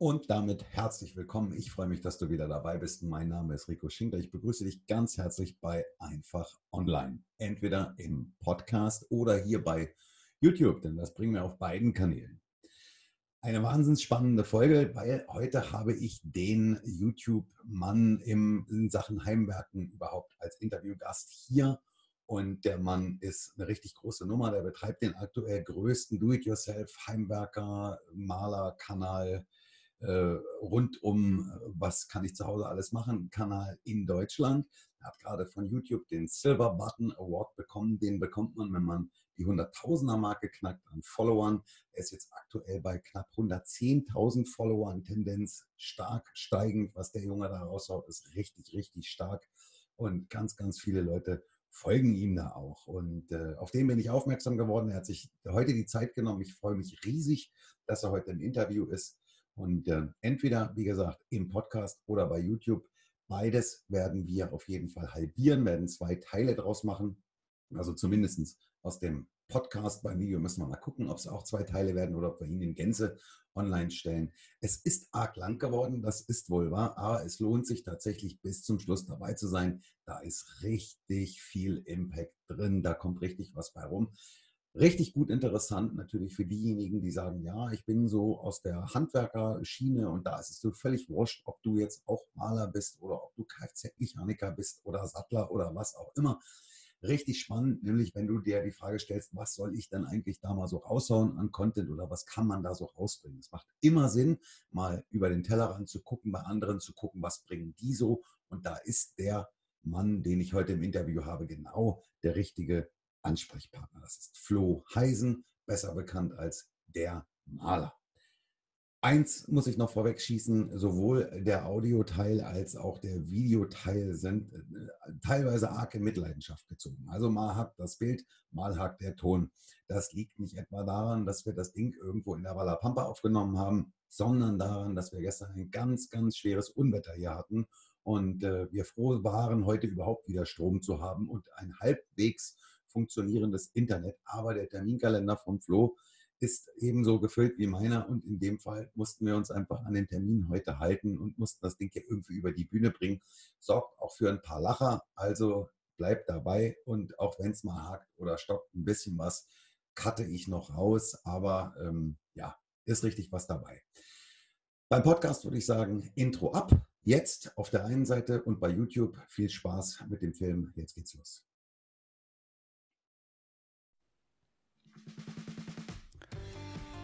Und damit herzlich willkommen. Ich freue mich, dass du wieder dabei bist. Mein Name ist Rico Schinkler. Ich begrüße dich ganz herzlich bei Einfach Online. Entweder im Podcast oder hier bei YouTube, denn das bringen wir auf beiden Kanälen. Eine wahnsinnig spannende Folge, weil heute habe ich den YouTube-Mann in Sachen Heimwerken überhaupt als Interviewgast hier. Und der Mann ist eine richtig große Nummer. Der betreibt den aktuell größten Do-it-yourself-Heimwerker-Maler-Kanal äh, rund um, was kann ich zu Hause alles machen, Kanal in Deutschland. Er hat gerade von YouTube den Silver Button Award bekommen. Den bekommt man, wenn man die 100.000er Marke knackt an Followern. Er ist jetzt aktuell bei knapp 110.000 Followern, Tendenz stark steigend. Was der Junge da raushaut, ist richtig, richtig stark. Und ganz, ganz viele Leute folgen ihm da auch. Und äh, auf den bin ich aufmerksam geworden. Er hat sich heute die Zeit genommen. Ich freue mich riesig, dass er heute im Interview ist. Und äh, entweder, wie gesagt, im Podcast oder bei YouTube. Beides werden wir auf jeden Fall halbieren, werden zwei Teile draus machen. Also zumindest aus dem Podcast. Beim Video müssen wir mal gucken, ob es auch zwei Teile werden oder ob wir ihn in Gänze online stellen. Es ist arg lang geworden, das ist wohl wahr, aber es lohnt sich tatsächlich bis zum Schluss dabei zu sein. Da ist richtig viel Impact drin, da kommt richtig was bei rum. Richtig gut interessant natürlich für diejenigen, die sagen, ja, ich bin so aus der Handwerkerschiene und da ist es so völlig wurscht, ob du jetzt auch Maler bist oder ob du Kfz-Mechaniker bist oder Sattler oder was auch immer. Richtig spannend, nämlich wenn du dir die Frage stellst, was soll ich denn eigentlich da mal so raushauen an Content oder was kann man da so rausbringen? Es macht immer Sinn, mal über den Tellerrand zu gucken, bei anderen zu gucken, was bringen die so. Und da ist der Mann, den ich heute im Interview habe, genau der richtige Ansprechpartner. Das ist Flo Heisen, besser bekannt als der Maler. Eins muss ich noch vorweg schießen, sowohl der Audioteil als auch der Videoteil sind äh, teilweise arg in Mitleidenschaft gezogen. Also mal hakt das Bild, mal hakt der Ton. Das liegt nicht etwa daran, dass wir das Ding irgendwo in der Walla Pampa aufgenommen haben, sondern daran, dass wir gestern ein ganz, ganz schweres Unwetter hier hatten und äh, wir froh waren, heute überhaupt wieder Strom zu haben und ein halbwegs funktionierendes Internet. Aber der Terminkalender von Flo ist ebenso gefüllt wie meiner und in dem Fall mussten wir uns einfach an den Termin heute halten und mussten das Ding hier irgendwie über die Bühne bringen. Sorgt auch für ein paar Lacher, also bleibt dabei und auch wenn es mal hakt oder stoppt ein bisschen was, cutte ich noch raus, aber ähm, ja, ist richtig was dabei. Beim Podcast würde ich sagen, Intro ab, jetzt auf der einen Seite und bei YouTube viel Spaß mit dem Film. Jetzt geht's los.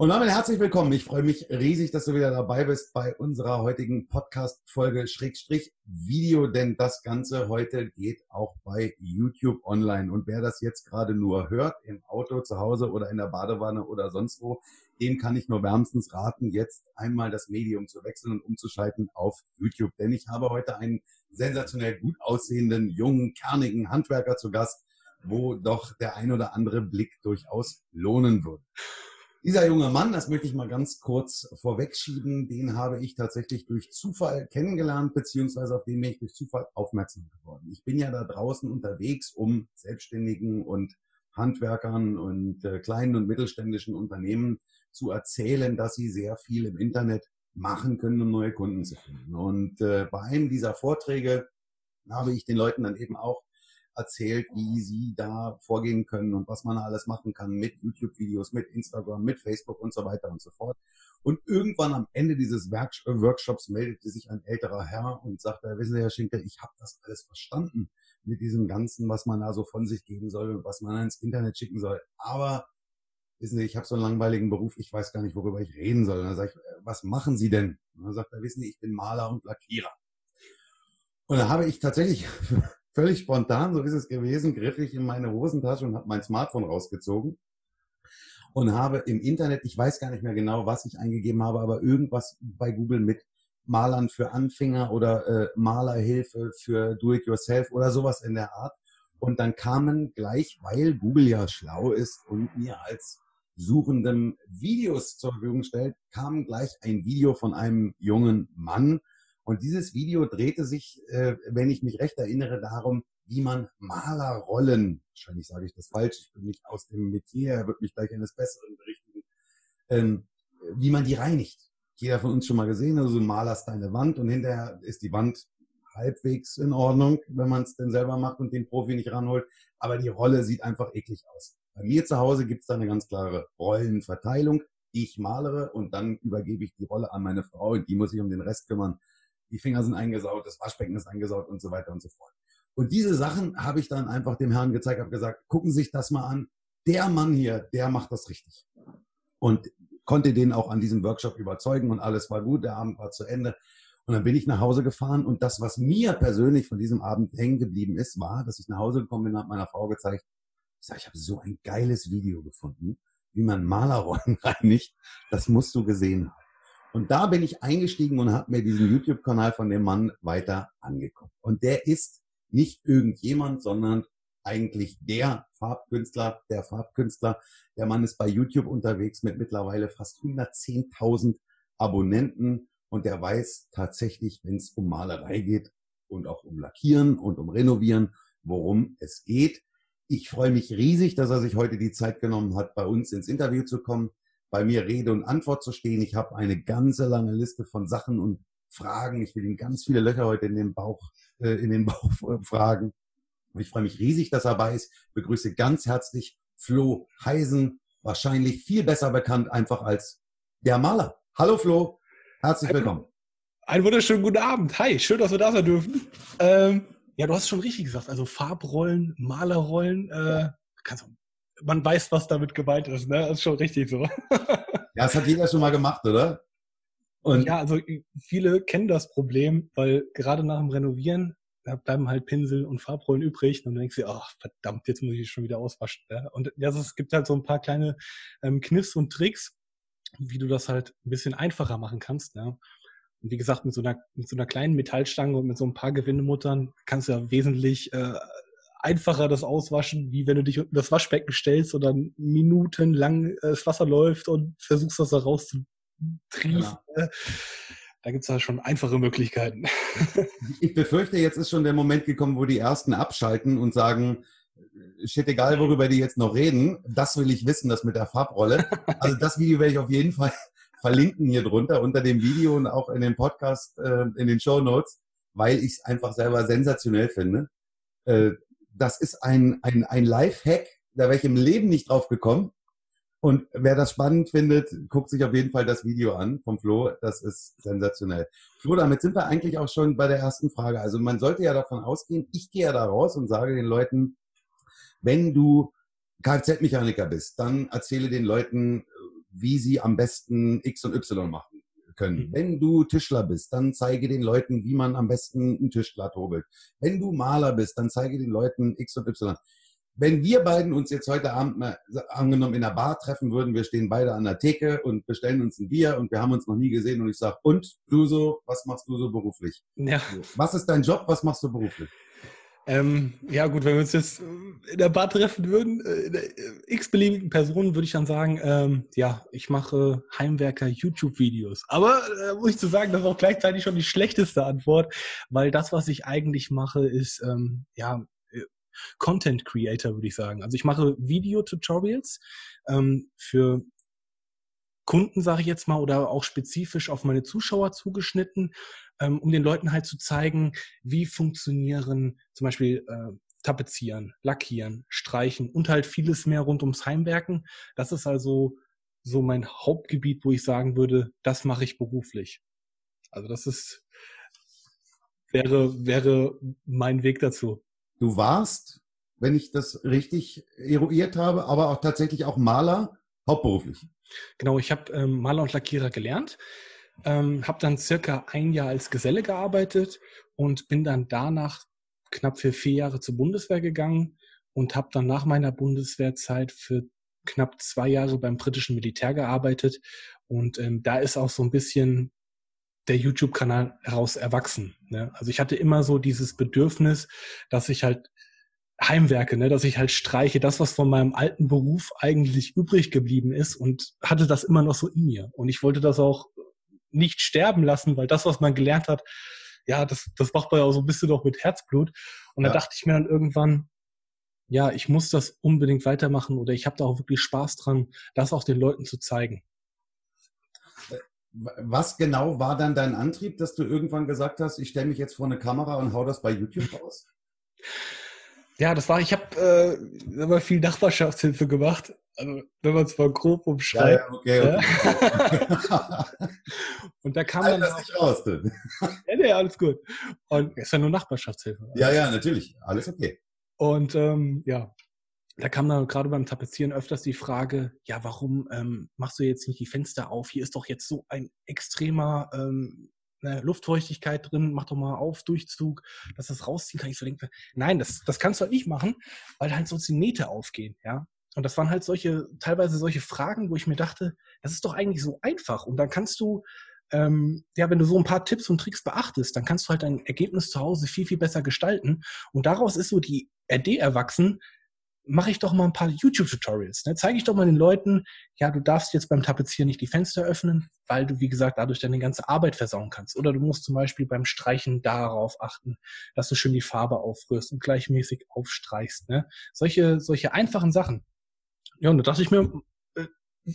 Und damit herzlich willkommen. Ich freue mich riesig, dass du wieder dabei bist bei unserer heutigen Podcast-Folge Schrägstrich Video, denn das Ganze heute geht auch bei YouTube online. Und wer das jetzt gerade nur hört, im Auto, zu Hause oder in der Badewanne oder sonst wo, dem kann ich nur wärmstens raten, jetzt einmal das Medium zu wechseln und umzuschalten auf YouTube. Denn ich habe heute einen sensationell gut aussehenden, jungen, kernigen Handwerker zu Gast, wo doch der ein oder andere Blick durchaus lohnen würde. Dieser junge Mann, das möchte ich mal ganz kurz vorwegschieben, den habe ich tatsächlich durch Zufall kennengelernt, beziehungsweise auf den bin ich durch Zufall aufmerksam geworden. Ich bin ja da draußen unterwegs, um Selbstständigen und Handwerkern und äh, kleinen und mittelständischen Unternehmen zu erzählen, dass sie sehr viel im Internet machen können, um neue Kunden zu finden. Und äh, bei einem dieser Vorträge habe ich den Leuten dann eben auch erzählt, wie sie da vorgehen können und was man alles machen kann mit YouTube-Videos, mit Instagram, mit Facebook und so weiter und so fort. Und irgendwann am Ende dieses Workshops meldete sich ein älterer Herr und sagte, wissen Sie, Herr Schinkel, ich habe das alles verstanden mit diesem Ganzen, was man da so von sich geben soll und was man ins Internet schicken soll. Aber wissen Sie, ich habe so einen langweiligen Beruf, ich weiß gar nicht, worüber ich reden soll. Und dann sage ich, was machen Sie denn? Und dann sagt er, wissen Sie, ich bin Maler und Lackierer. Und da habe ich tatsächlich völlig spontan, so ist es gewesen, griff ich in meine Hosentasche und habe mein Smartphone rausgezogen und habe im Internet, ich weiß gar nicht mehr genau, was ich eingegeben habe, aber irgendwas bei Google mit Malern für Anfänger oder äh, Malerhilfe für Do-it-yourself oder sowas in der Art. Und dann kamen gleich, weil Google ja schlau ist und mir als Suchenden Videos zur Verfügung stellt, kam gleich ein Video von einem jungen Mann. Und dieses Video drehte sich, äh, wenn ich mich recht erinnere, darum, wie man Malerrollen, wahrscheinlich sage ich das falsch, ich bin nicht aus dem Metier, er wird mich gleich eines Besseren berichten, ähm, wie man die reinigt. Jeder von uns schon mal gesehen, also du malerst deine Wand und hinterher ist die Wand halbwegs in Ordnung, wenn man es denn selber macht und den Profi nicht ranholt. Aber die Rolle sieht einfach eklig aus. Bei mir zu Hause gibt es da eine ganz klare Rollenverteilung. Ich malere und dann übergebe ich die Rolle an meine Frau und die muss sich um den Rest kümmern. Die Finger sind eingesaut, das Waschbecken ist eingesaut und so weiter und so fort. Und diese Sachen habe ich dann einfach dem Herrn gezeigt, habe gesagt, gucken Sie sich das mal an. Der Mann hier, der macht das richtig. Und konnte den auch an diesem Workshop überzeugen und alles war gut, der Abend war zu Ende. Und dann bin ich nach Hause gefahren und das, was mir persönlich von diesem Abend hängen geblieben ist, war, dass ich nach Hause gekommen bin und habe meiner Frau gezeigt, ich sage, ich habe so ein geiles Video gefunden, wie man Malerrollen reinigt. Das musst du gesehen haben. Und da bin ich eingestiegen und habe mir diesen YouTube-Kanal von dem Mann weiter angeguckt. Und der ist nicht irgendjemand, sondern eigentlich der Farbkünstler, der Farbkünstler. Der Mann ist bei YouTube unterwegs mit mittlerweile fast 110.000 Abonnenten und der weiß tatsächlich, wenn es um Malerei geht und auch um Lackieren und um Renovieren, worum es geht. Ich freue mich riesig, dass er sich heute die Zeit genommen hat, bei uns ins Interview zu kommen, bei mir Rede und Antwort zu stehen. Ich habe eine ganze lange Liste von Sachen und Fragen. Ich will ihm ganz viele Löcher heute in den Bauch äh, in den Bauch fragen. Ich freue mich riesig, dass er dabei ist. Begrüße ganz herzlich Flo Heisen, wahrscheinlich viel besser bekannt einfach als der Maler. Hallo Flo, herzlich willkommen. Einen wunderschönen guten Abend. Hi, schön, dass wir da sein dürfen. Ähm, ja, du hast schon richtig gesagt. Also Farbrollen, Malerrollen. Äh, kannst, man weiß, was damit gemeint ist. Ne? Das ist schon richtig so. ja, das hat jeder schon mal gemacht, oder? Und ja, also viele kennen das Problem, weil gerade nach dem Renovieren da bleiben halt Pinsel und Farbrollen übrig und dann denkst du, ach verdammt, jetzt muss ich schon wieder auswaschen. Ja? Und ja, es gibt halt so ein paar kleine ähm, Kniffs und Tricks, wie du das halt ein bisschen einfacher machen kannst. Ja? Und wie gesagt, mit so einer, mit so einer kleinen Metallstange und mit so ein paar Gewindemuttern kannst du ja wesentlich äh, einfacher das auswaschen, wie wenn du dich unten das Waschbecken stellst und dann minutenlang äh, das Wasser läuft und versuchst das da rauszu trieft. Genau. Ne? Da gibt es ja schon einfache Möglichkeiten. Ich befürchte, jetzt ist schon der Moment gekommen, wo die Ersten abschalten und sagen, shit, egal worüber die jetzt noch reden, das will ich wissen, das mit der Farbrolle. Also das Video werde ich auf jeden Fall verlinken hier drunter unter dem Video und auch in dem Podcast, äh, in den Show Notes, weil ich es einfach selber sensationell finde. Das ist ein, ein, ein Live-Hack, da wäre ich im Leben nicht drauf gekommen. Und wer das spannend findet, guckt sich auf jeden Fall das Video an vom Flo. Das ist sensationell. Flo, damit sind wir eigentlich auch schon bei der ersten Frage. Also man sollte ja davon ausgehen, ich gehe ja da raus und sage den Leuten, wenn du Kfz-Mechaniker bist, dann erzähle den Leuten, wie sie am besten X und Y machen können. Mhm. Wenn du Tischler bist, dann zeige den Leuten, wie man am besten einen Tisch glatt hobelt. Wenn du Maler bist, dann zeige den Leuten X und Y wenn wir beiden uns jetzt heute Abend mal angenommen in der Bar treffen würden, wir stehen beide an der Theke und bestellen uns ein Bier und wir haben uns noch nie gesehen und ich sage, und du so, was machst du so beruflich? Ja. Was ist dein Job, was machst du beruflich? Ähm, ja gut, wenn wir uns jetzt in der Bar treffen würden, äh, äh, x-beliebigen Personen, würde ich dann sagen, ähm, ja, ich mache Heimwerker YouTube-Videos. Aber äh, muss ich zu sagen, das ist auch gleichzeitig schon die schlechteste Antwort, weil das, was ich eigentlich mache, ist ähm, ja Content Creator, würde ich sagen. Also ich mache Video-Tutorials ähm, für Kunden, sage ich jetzt mal, oder auch spezifisch auf meine Zuschauer zugeschnitten, ähm, um den Leuten halt zu zeigen, wie funktionieren zum Beispiel äh, tapezieren, lackieren, streichen und halt vieles mehr rund ums Heimwerken. Das ist also so mein Hauptgebiet, wo ich sagen würde, das mache ich beruflich. Also das ist, wäre, wäre mein Weg dazu. Du warst, wenn ich das richtig eruiert habe, aber auch tatsächlich auch Maler, hauptberuflich. Genau, ich habe ähm, Maler und Lackierer gelernt, ähm, habe dann circa ein Jahr als Geselle gearbeitet und bin dann danach knapp für vier Jahre zur Bundeswehr gegangen und habe dann nach meiner Bundeswehrzeit für knapp zwei Jahre beim britischen Militär gearbeitet. Und ähm, da ist auch so ein bisschen der YouTube-Kanal heraus erwachsen. Ne? Also ich hatte immer so dieses Bedürfnis, dass ich halt Heimwerke, ne, dass ich halt streiche, das, was von meinem alten Beruf eigentlich übrig geblieben ist und hatte das immer noch so in mir. Und ich wollte das auch nicht sterben lassen, weil das, was man gelernt hat, ja, das, das macht man ja auch so ein bisschen doch mit Herzblut. Und ja. da dachte ich mir dann irgendwann, ja, ich muss das unbedingt weitermachen oder ich habe da auch wirklich Spaß dran, das auch den Leuten zu zeigen. Was genau war dann dein Antrieb, dass du irgendwann gesagt hast, ich stelle mich jetzt vor eine Kamera und hau das bei YouTube raus? Ja, das war, ich habe äh, viel Nachbarschaftshilfe gemacht. Also, wenn man es mal grob umschreibt. Ja, okay, okay. und da kam dann. Das nicht raus, denn. ja, nee, alles gut. Und es ist ja nur Nachbarschaftshilfe. Ja, ja, natürlich. Alles okay. Und ähm, ja, da kam dann gerade beim Tapezieren öfters die Frage, ja, warum ähm, machst du jetzt nicht die Fenster auf? Hier ist doch jetzt so ein extremer ähm, ne, Luftfeuchtigkeit drin, mach doch mal auf, Durchzug, dass das rausziehen kann. Ich so denke, nein, das, das kannst du halt nicht machen, weil halt sonst die Nähte aufgehen, ja. Und das waren halt solche, teilweise solche Fragen, wo ich mir dachte, das ist doch eigentlich so einfach. Und dann kannst du, ähm, ja, wenn du so ein paar Tipps und Tricks beachtest, dann kannst du halt dein Ergebnis zu Hause viel, viel besser gestalten. Und daraus ist so die RD erwachsen, mache ich doch mal ein paar YouTube-Tutorials. Ne? Zeige ich doch mal den Leuten, ja, du darfst jetzt beim Tapezieren nicht die Fenster öffnen, weil du, wie gesagt, dadurch deine ganze Arbeit versauen kannst. Oder du musst zum Beispiel beim Streichen darauf achten, dass du schön die Farbe aufrührst und gleichmäßig aufstreichst. Ne? Solche, solche einfachen Sachen. Ja, und da dachte ich mir, äh,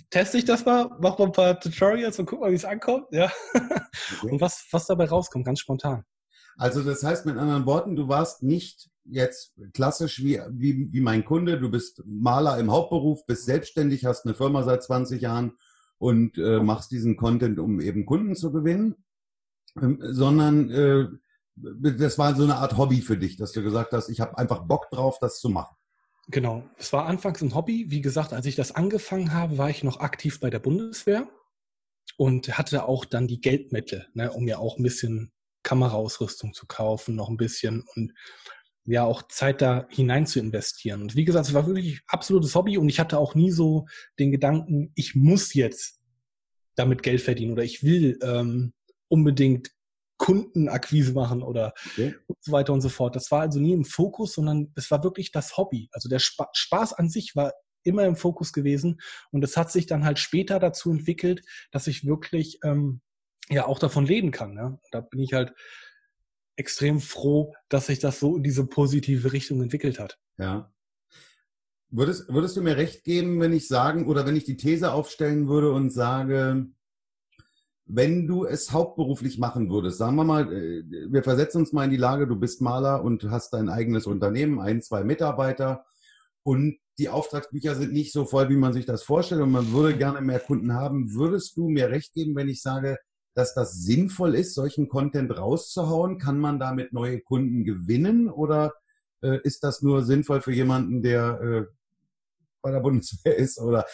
teste ich das mal, mach mal ein paar Tutorials und guck mal, wie es ankommt. Ja. Okay. Und was, was dabei rauskommt, ganz spontan. Also das heißt mit anderen Worten, du warst nicht jetzt klassisch wie, wie, wie mein Kunde, du bist Maler im Hauptberuf, bist selbstständig, hast eine Firma seit 20 Jahren und äh, machst diesen Content, um eben Kunden zu gewinnen, ähm, sondern äh, das war so eine Art Hobby für dich, dass du gesagt hast, ich habe einfach Bock drauf, das zu machen. Genau, es war anfangs ein Hobby. Wie gesagt, als ich das angefangen habe, war ich noch aktiv bei der Bundeswehr und hatte auch dann die Geldmittel, ne, um mir auch ein bisschen Kameraausrüstung zu kaufen, noch ein bisschen und ja auch Zeit da hinein zu investieren. Und wie gesagt, es war wirklich absolutes Hobby und ich hatte auch nie so den Gedanken, ich muss jetzt damit Geld verdienen oder ich will ähm, unbedingt Kundenakquise machen oder okay. und so weiter und so fort. Das war also nie im Fokus, sondern es war wirklich das Hobby. Also der Spa Spaß an sich war immer im Fokus gewesen und es hat sich dann halt später dazu entwickelt, dass ich wirklich ähm, ja auch davon leben kann. Ja? Da bin ich halt extrem froh, dass sich das so in diese positive Richtung entwickelt hat. Ja. Würdest, würdest du mir recht geben, wenn ich sagen oder wenn ich die These aufstellen würde und sage, wenn du es hauptberuflich machen würdest, sagen wir mal, äh, wir versetzen uns mal in die Lage, du bist Maler und hast dein eigenes Unternehmen, ein, zwei Mitarbeiter und die Auftragsbücher sind nicht so voll, wie man sich das vorstellt und man würde gerne mehr Kunden haben. Würdest du mir recht geben, wenn ich sage, dass das sinnvoll ist, solchen Content rauszuhauen? Kann man damit neue Kunden gewinnen oder äh, ist das nur sinnvoll für jemanden, der äh, bei der Bundeswehr ist? Oder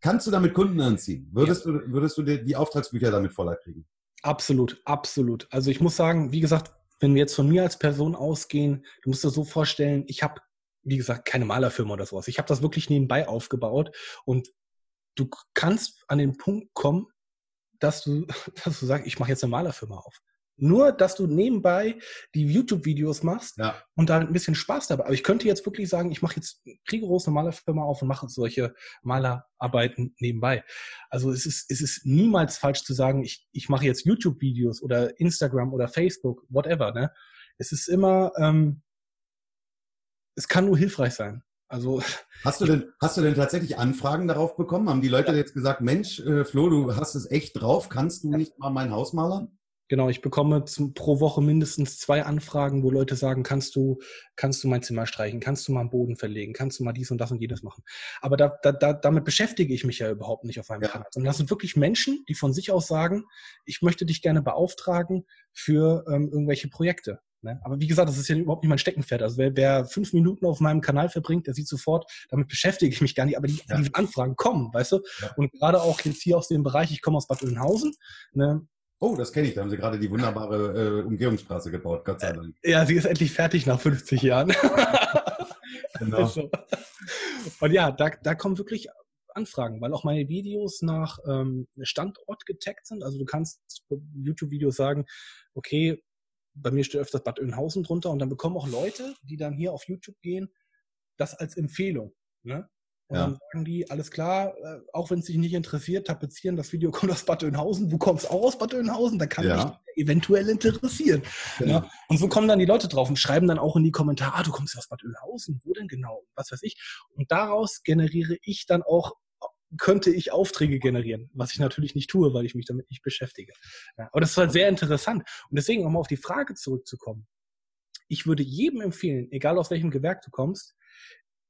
kannst du damit Kunden anziehen? Würdest ja. du, würdest du die, die Auftragsbücher damit voller kriegen? Absolut, absolut. Also ich muss sagen, wie gesagt, wenn wir jetzt von mir als Person ausgehen, du musst dir so vorstellen, ich habe, wie gesagt, keine Malerfirma oder sowas. Ich habe das wirklich nebenbei aufgebaut und du kannst an den Punkt kommen, dass du, dass du sagst, ich mache jetzt eine Malerfirma auf. Nur, dass du nebenbei die YouTube-Videos machst ja. und da ein bisschen Spaß dabei. Aber ich könnte jetzt wirklich sagen, ich mache jetzt rigoros eine Malerfirma auf und mache solche Malerarbeiten nebenbei. Also es ist, es ist niemals falsch zu sagen, ich, ich mache jetzt YouTube-Videos oder Instagram oder Facebook, whatever. Ne? Es ist immer, ähm, es kann nur hilfreich sein. Also hast du denn hast du denn tatsächlich Anfragen darauf bekommen? Haben die Leute ja. jetzt gesagt, Mensch, äh, Flo, du hast es echt drauf, kannst du nicht mal mein Haus malern? Genau, ich bekomme zum, pro Woche mindestens zwei Anfragen, wo Leute sagen, kannst du, kannst du mein Zimmer streichen, kannst du mal einen Boden verlegen, kannst du mal dies und das und jenes machen. Aber da, da, da, damit beschäftige ich mich ja überhaupt nicht auf meinem ja. Kanal. Sondern das sind wirklich Menschen, die von sich aus sagen, ich möchte dich gerne beauftragen für ähm, irgendwelche Projekte. Ne? Aber wie gesagt, das ist ja überhaupt nicht mein Steckenpferd. Also wer, wer fünf Minuten auf meinem Kanal verbringt, der sieht sofort, damit beschäftige ich mich gar nicht. Aber die, ja. die Anfragen kommen, weißt du? Ja. Und gerade auch jetzt hier aus dem Bereich, ich komme aus Bad Oeynhausen, ne? Oh, das kenne ich. Da haben sie gerade die wunderbare äh, Umgehungsstraße gebaut, Gott sei Dank. Ja, sie ist endlich fertig nach 50 Jahren. genau. Also. Und ja, da, da kommen wirklich Anfragen, weil auch meine Videos nach ähm, Standort getaggt sind. Also du kannst YouTube-Videos sagen, okay, bei mir steht öfters Bad Oeynhausen drunter und dann bekommen auch Leute, die dann hier auf YouTube gehen, das als Empfehlung. Ne? Und ja. dann sagen die, alles klar, äh, auch wenn es dich nicht interessiert, tapezieren, das Video kommt aus Bad Oeynhausen, du kommst auch aus Bad Oeynhausen, da kann ja. mich eventuell interessieren. Genau. Ja? Und so kommen dann die Leute drauf und schreiben dann auch in die Kommentare, ah, du kommst aus Bad Oeynhausen, wo denn genau, was weiß ich. Und daraus generiere ich dann auch könnte ich Aufträge generieren, was ich natürlich nicht tue, weil ich mich damit nicht beschäftige. Ja, aber das ist halt sehr interessant. Und deswegen, um auf die Frage zurückzukommen, ich würde jedem empfehlen, egal aus welchem Gewerk du kommst,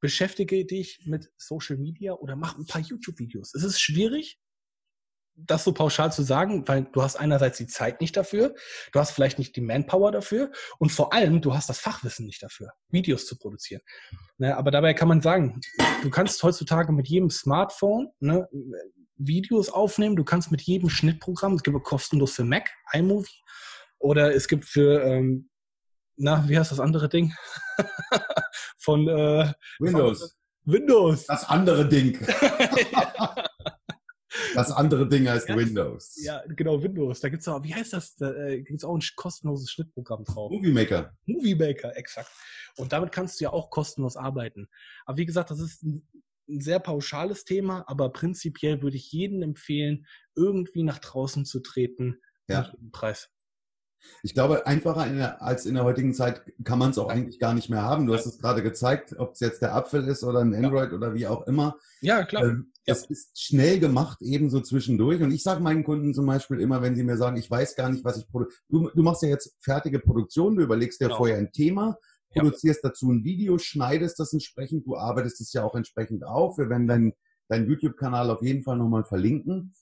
beschäftige dich mit Social Media oder mach ein paar YouTube-Videos. Es ist schwierig, das so pauschal zu sagen, weil du hast einerseits die Zeit nicht dafür, du hast vielleicht nicht die Manpower dafür und vor allem du hast das Fachwissen nicht dafür, Videos zu produzieren. Ne, aber dabei kann man sagen, du kannst heutzutage mit jedem Smartphone ne, Videos aufnehmen, du kannst mit jedem Schnittprogramm, es gibt kostenlos für Mac, iMovie oder es gibt für ähm, na, wie heißt das andere Ding? von äh, Windows. Windows. Das andere Ding. Das andere Ding heißt ja, Windows. Ja, genau, Windows. Da gibt es auch, wie heißt das? Da äh, gibt es auch ein kostenloses Schnittprogramm drauf. Movie Maker. Movie Maker, exakt. Und damit kannst du ja auch kostenlos arbeiten. Aber wie gesagt, das ist ein, ein sehr pauschales Thema, aber prinzipiell würde ich jedem empfehlen, irgendwie nach draußen zu treten. Ja. Preis. Ich glaube, einfacher in der, als in der heutigen Zeit kann man es auch eigentlich gar nicht mehr haben. Du hast es gerade gezeigt, ob es jetzt der Apfel ist oder ein Android ja. oder wie auch immer. Ja, klar. Ähm, das ja. ist schnell gemacht, ebenso zwischendurch. Und ich sage meinen Kunden zum Beispiel immer, wenn sie mir sagen, ich weiß gar nicht, was ich produziere. Du, du, machst ja jetzt fertige Produktion, du überlegst dir genau. vorher ein Thema, produzierst ja. dazu ein Video, schneidest das entsprechend, du arbeitest es ja auch entsprechend auf. Wir werden deinen dein YouTube-Kanal auf jeden Fall nochmal verlinken.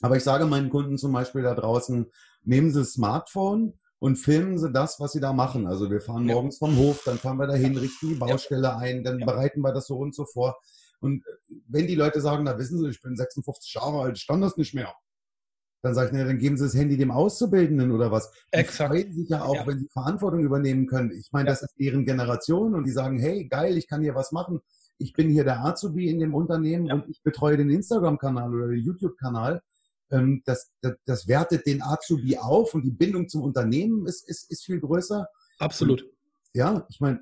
Aber ich sage meinen Kunden zum Beispiel da draußen, nehmen Sie das Smartphone und filmen Sie das, was Sie da machen. Also wir fahren ja. morgens vom Hof, dann fahren wir dahin, richten die Baustelle ein, dann ja. bereiten wir das so und so vor. Und wenn die Leute sagen, da wissen Sie, ich bin 56 Jahre alt, stand das nicht mehr. Dann sage ich, na, dann geben Sie das Handy dem Auszubildenden oder was. Die Exakt. freuen sich ja auch, ja. wenn sie Verantwortung übernehmen können. Ich meine, das ist deren Generation und die sagen, hey, geil, ich kann hier was machen. Ich bin hier der Azubi in dem Unternehmen und ich betreue den Instagram-Kanal oder den YouTube-Kanal ähm, das, das, das wertet den Azubi auf und die Bindung zum Unternehmen ist, ist, ist viel größer. Absolut. Und, ja, ich meine,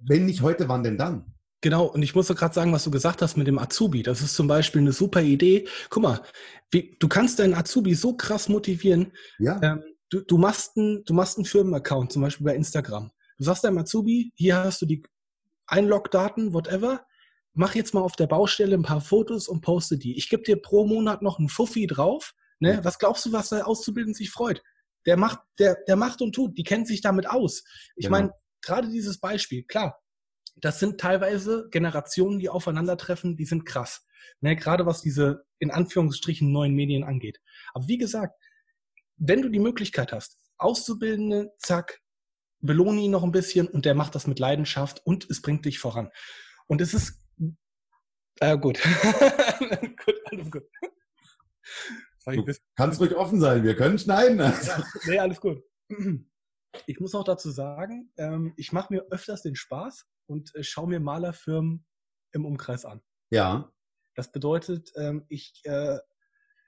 wenn nicht heute, wann denn dann? Genau, und ich muss doch gerade sagen, was du gesagt hast mit dem Azubi. Das ist zum Beispiel eine super Idee. Guck mal, wie, du kannst deinen Azubi so krass motivieren. Ja. Ähm, du, du, machst einen, du machst einen Firmenaccount, zum Beispiel bei Instagram. Du sagst deinem Azubi, hier hast du die Einlogdaten, whatever mach jetzt mal auf der Baustelle ein paar Fotos und poste die. Ich gebe dir pro Monat noch einen Fuffi drauf. Ne? Was glaubst du, was der Auszubildende sich freut? Der macht, der, der macht und tut, die kennt sich damit aus. Ich genau. meine, gerade dieses Beispiel, klar, das sind teilweise Generationen, die aufeinandertreffen, die sind krass. Ne? Gerade was diese in Anführungsstrichen neuen Medien angeht. Aber wie gesagt, wenn du die Möglichkeit hast, Auszubildende, zack, belohne ihn noch ein bisschen und der macht das mit Leidenschaft und es bringt dich voran. Und es ist äh, gut. gut, alles gut. Du kannst ruhig offen sein, wir können schneiden. Ja, nee, alles gut. Ich muss auch dazu sagen, ähm, ich mache mir öfters den Spaß und äh, schaue mir Malerfirmen im Umkreis an. Ja. Das bedeutet, ähm, ich, äh,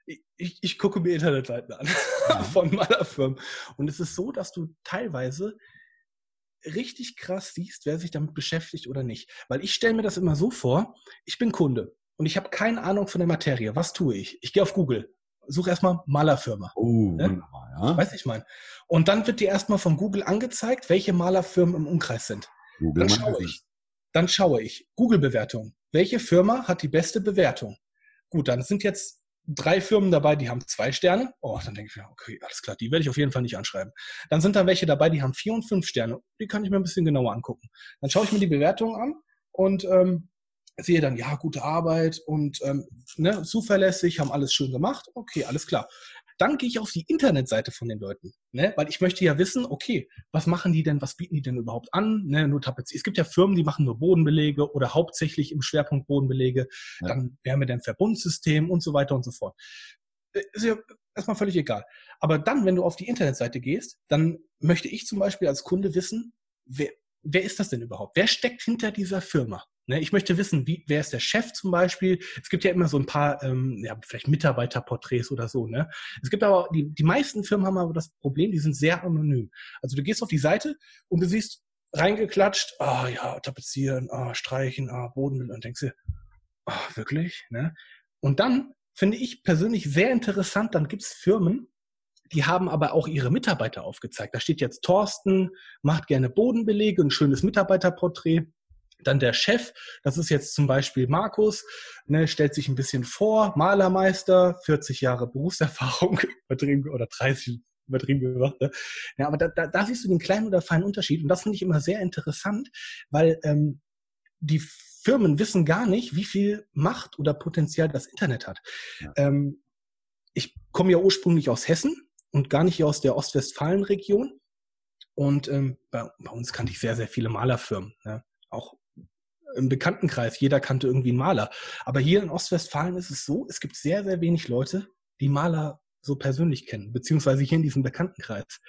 ich, ich, gucke mir Internetseiten an ja. von Malerfirmen. Und es ist so, dass du teilweise richtig krass siehst, wer sich damit beschäftigt oder nicht. Weil ich stelle mir das immer so vor, ich bin Kunde und ich habe keine Ahnung von der Materie. Was tue ich? Ich gehe auf Google, suche erstmal Malerfirma. Oh, ne? wunderbar, ja. Weiß ich mein. Und dann wird dir erstmal von Google angezeigt, welche Malerfirmen im Umkreis sind. Google dann schaue ich. Dann schaue ich. Google-Bewertung. Welche Firma hat die beste Bewertung? Gut, dann sind jetzt drei Firmen dabei, die haben zwei Sterne. Oh, dann denke ich mir, okay, alles klar, die werde ich auf jeden Fall nicht anschreiben. Dann sind da welche dabei, die haben vier und fünf Sterne. Die kann ich mir ein bisschen genauer angucken. Dann schaue ich mir die Bewertungen an und ähm, sehe dann, ja, gute Arbeit und ähm, ne, zuverlässig, haben alles schön gemacht. Okay, alles klar. Dann gehe ich auf die Internetseite von den Leuten, ne? weil ich möchte ja wissen, okay, was machen die denn, was bieten die denn überhaupt an? Ne? Nur Tapezierer. Es gibt ja Firmen, die machen nur Bodenbelege oder hauptsächlich im Schwerpunkt Bodenbelege. Ja. Dann Wärme dem Verbundsystem und so weiter und so fort. Äh, ist ja erstmal völlig egal. Aber dann, wenn du auf die Internetseite gehst, dann möchte ich zum Beispiel als Kunde wissen, wer, wer ist das denn überhaupt? Wer steckt hinter dieser Firma? Ne, ich möchte wissen, wie, wer ist der Chef zum Beispiel? Es gibt ja immer so ein paar, ähm, ja, vielleicht Mitarbeiterporträts oder so. Ne? Es gibt aber, die, die meisten Firmen haben aber das Problem, die sind sehr anonym. Also du gehst auf die Seite und du siehst reingeklatscht, ah ja, tapezieren, ah, streichen, ah, Boden und denkst dir, ah, wirklich? Ne? Und dann finde ich persönlich sehr interessant, dann gibt es Firmen, die haben aber auch ihre Mitarbeiter aufgezeigt. Da steht jetzt Thorsten, macht gerne Bodenbelege, ein schönes Mitarbeiterporträt. Dann der Chef, das ist jetzt zum Beispiel Markus, ne, stellt sich ein bisschen vor, Malermeister, 40 Jahre Berufserfahrung, übertrieben, oder 30, übertrieben gemacht. Ne? Ja, aber da, da, da siehst du den kleinen oder feinen Unterschied. Und das finde ich immer sehr interessant, weil ähm, die Firmen wissen gar nicht, wie viel Macht oder Potenzial das Internet hat. Ja. Ähm, ich komme ja ursprünglich aus Hessen und gar nicht aus der Ostwestfalen-Region. Und ähm, bei, bei, uns kannte ich sehr, sehr viele Malerfirmen. Ne? Auch im Bekanntenkreis, jeder kannte irgendwie einen Maler. Aber hier in Ostwestfalen ist es so, es gibt sehr, sehr wenig Leute, die Maler so persönlich kennen, beziehungsweise hier in diesem Bekanntenkreis.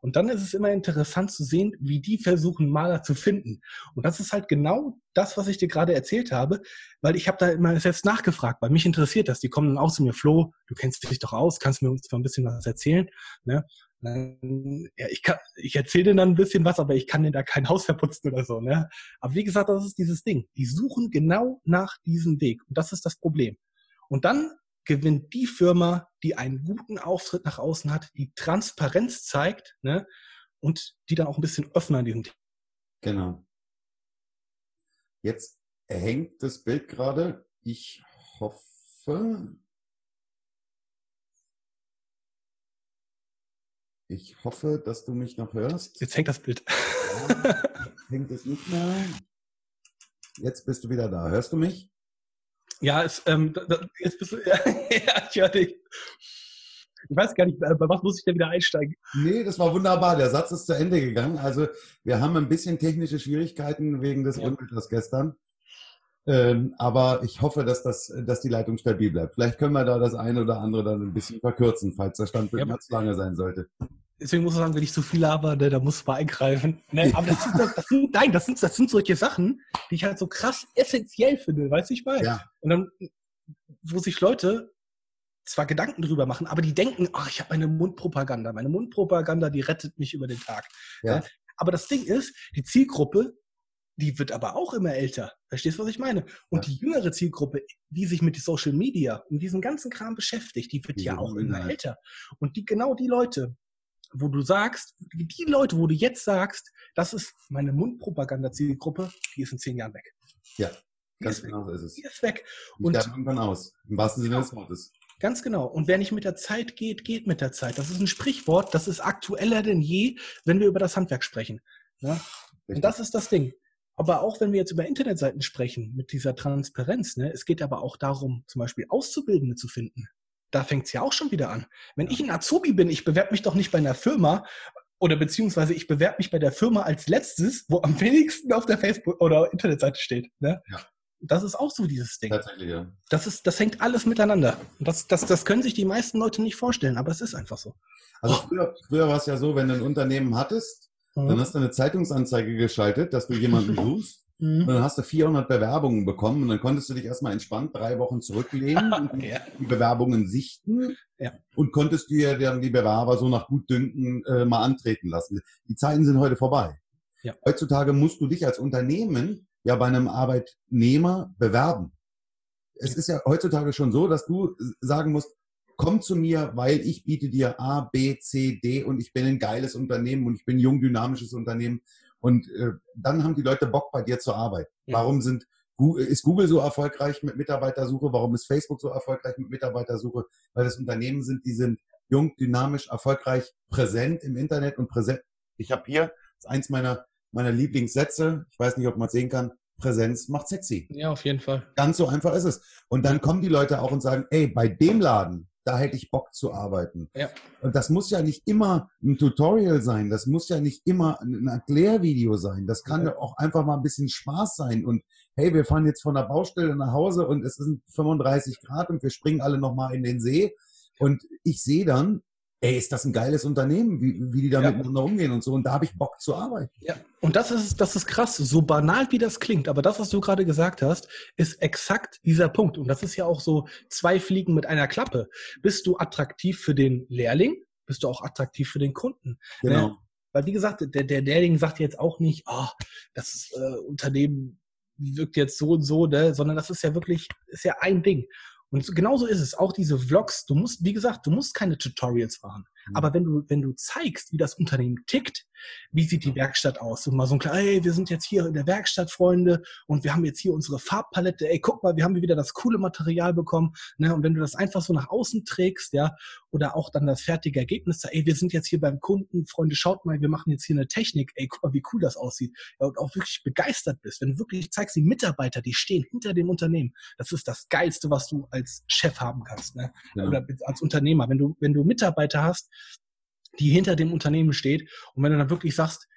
Und dann ist es immer interessant zu sehen, wie die versuchen, Maler zu finden. Und das ist halt genau das, was ich dir gerade erzählt habe, weil ich habe da immer selbst nachgefragt, weil mich interessiert das. Die kommen dann auch zu mir, Flo, du kennst dich doch aus, kannst mir uns mal ein bisschen was erzählen. Ne? Ja, ich, ich erzähle denen dann ein bisschen was, aber ich kann denen da kein Haus verputzen oder so. Ne? Aber wie gesagt, das ist dieses Ding. Die suchen genau nach diesem Weg. Und das ist das Problem. Und dann gewinnt die Firma, die einen guten Auftritt nach außen hat, die Transparenz zeigt ne? und die dann auch ein bisschen offener an diesem Thema. Genau. Jetzt hängt das Bild gerade. Ich hoffe, Ich hoffe, dass du mich noch hörst. Jetzt hängt das Bild. Ja, hängt es nicht mehr. Jetzt bist du wieder da. Hörst du mich? Ja, es, ähm, jetzt bist du. Ja, ja, ich höre dich. Ich weiß gar nicht, bei was muss ich denn wieder einsteigen? Nee, das war wunderbar. Der Satz ist zu Ende gegangen. Also, wir haben ein bisschen technische Schwierigkeiten wegen des ja. Unwetters gestern. Ähm, aber ich hoffe, dass, das, dass die Leitung stabil bleibt. Vielleicht können wir da das eine oder andere dann ein bisschen verkürzen, falls der Standbild ja, zu lange sein sollte. Deswegen muss ich sagen, wenn ich zu viel laber, ne, da muss man eingreifen. Ne, aber das sind, das, sind, nein, das sind, das sind solche Sachen, die ich halt so krass essentiell finde, weißt du, ich meine? Ja. Und dann, wo sich Leute zwar Gedanken drüber machen, aber die denken, ach, ich habe meine Mundpropaganda. Meine Mundpropaganda, die rettet mich über den Tag. Ja. Aber das Ding ist, die Zielgruppe die wird aber auch immer älter. Verstehst du, was ich meine? Und ja. die jüngere Zielgruppe, die sich mit Social Media und diesem ganzen Kram beschäftigt, die wird die ja auch immer halt. älter. Und die, genau die Leute, wo du sagst, die Leute, wo du jetzt sagst, das ist meine Mundpropaganda-Zielgruppe, die ist in zehn Jahren weg. Ja, ganz genau so ist es. Die ist weg. Und die irgendwann aus, im wahrsten Sinne des Wortes. Ganz genau. Und wer nicht mit der Zeit geht, geht mit der Zeit. Das ist ein Sprichwort, das ist aktueller denn je, wenn wir über das Handwerk sprechen. Ja? Und das ist das Ding. Aber auch wenn wir jetzt über Internetseiten sprechen, mit dieser Transparenz, ne, es geht aber auch darum, zum Beispiel Auszubildende zu finden. Da fängt es ja auch schon wieder an. Wenn ich ein Azubi bin, ich bewerbe mich doch nicht bei einer Firma oder beziehungsweise ich bewerbe mich bei der Firma als letztes, wo am wenigsten auf der Facebook- oder Internetseite steht. Ne? Ja. Das ist auch so dieses Ding. Tatsächlich, ja. Das, ist, das hängt alles miteinander. Das, das, das können sich die meisten Leute nicht vorstellen, aber es ist einfach so. Also früher, früher war es ja so, wenn du ein Unternehmen hattest, Mhm. Dann hast du eine Zeitungsanzeige geschaltet, dass du jemanden suchst. Mhm. Und dann hast du 400 Bewerbungen bekommen und dann konntest du dich erstmal entspannt drei Wochen zurücklehnen und ja. die Bewerbungen sichten ja. und konntest dir dann die Bewerber so nach Gutdünken äh, mal antreten lassen. Die Zeiten sind heute vorbei. Ja. Heutzutage musst du dich als Unternehmen ja bei einem Arbeitnehmer bewerben. Es ist ja heutzutage schon so, dass du sagen musst, komm zu mir, weil ich biete dir A, B, C, D und ich bin ein geiles Unternehmen und ich bin ein jung, dynamisches Unternehmen. Und äh, dann haben die Leute Bock, bei dir zu arbeiten. Ja. Warum sind ist Google so erfolgreich mit Mitarbeitersuche? Warum ist Facebook so erfolgreich mit Mitarbeitersuche? Weil das Unternehmen sind, die sind jung, dynamisch, erfolgreich, präsent im Internet und präsent. Ich habe hier, das ist eins meiner, meiner Lieblingssätze, ich weiß nicht, ob man es sehen kann, Präsenz macht sexy. Ja, auf jeden Fall. Ganz so einfach ist es. Und dann kommen die Leute auch und sagen, ey, bei dem Laden, da hätte ich Bock zu arbeiten. Ja. Und das muss ja nicht immer ein Tutorial sein, das muss ja nicht immer ein Erklärvideo sein. Das kann ja. auch einfach mal ein bisschen Spaß sein. Und hey, wir fahren jetzt von der Baustelle nach Hause und es sind 35 Grad und wir springen alle nochmal in den See. Und ich sehe dann, ey, ist das ein geiles Unternehmen, wie, wie die da ja. miteinander umgehen und so. Und da habe ich Bock zu arbeiten. Ja, und das ist, das ist krass, so banal wie das klingt, aber das, was du gerade gesagt hast, ist exakt dieser Punkt. Und das ist ja auch so zwei Fliegen mit einer Klappe. Bist du attraktiv für den Lehrling, bist du auch attraktiv für den Kunden. Genau. Ne? Weil wie gesagt, der, der Lehrling sagt jetzt auch nicht, oh, das äh, Unternehmen wirkt jetzt so und so, ne? sondern das ist ja wirklich, ist ja ein Ding. Und genauso ist es. Auch diese Vlogs, du musst, wie gesagt, du musst keine Tutorials machen. Mhm. Aber wenn du, wenn du zeigst, wie das Unternehmen tickt, wie sieht die Werkstatt aus? Und mal so ein kleiner, ey, wir sind jetzt hier in der Werkstatt, Freunde, und wir haben jetzt hier unsere Farbpalette, ey, guck mal, wir haben hier wieder das coole Material bekommen. Ne? Und wenn du das einfach so nach außen trägst, ja, oder auch dann das fertige Ergebnis, ey, wir sind jetzt hier beim Kunden, Freunde, schaut mal, wir machen jetzt hier eine Technik, ey, guck mal, wie cool das aussieht. Ja, und auch wirklich begeistert bist, wenn du wirklich zeigst, die Mitarbeiter, die stehen hinter dem Unternehmen, das ist das Geilste, was du als Chef haben kannst, ne? Ja. Oder als Unternehmer. Wenn du, wenn du Mitarbeiter hast, die hinter dem Unternehmen steht. Und wenn du dann wirklich sagst,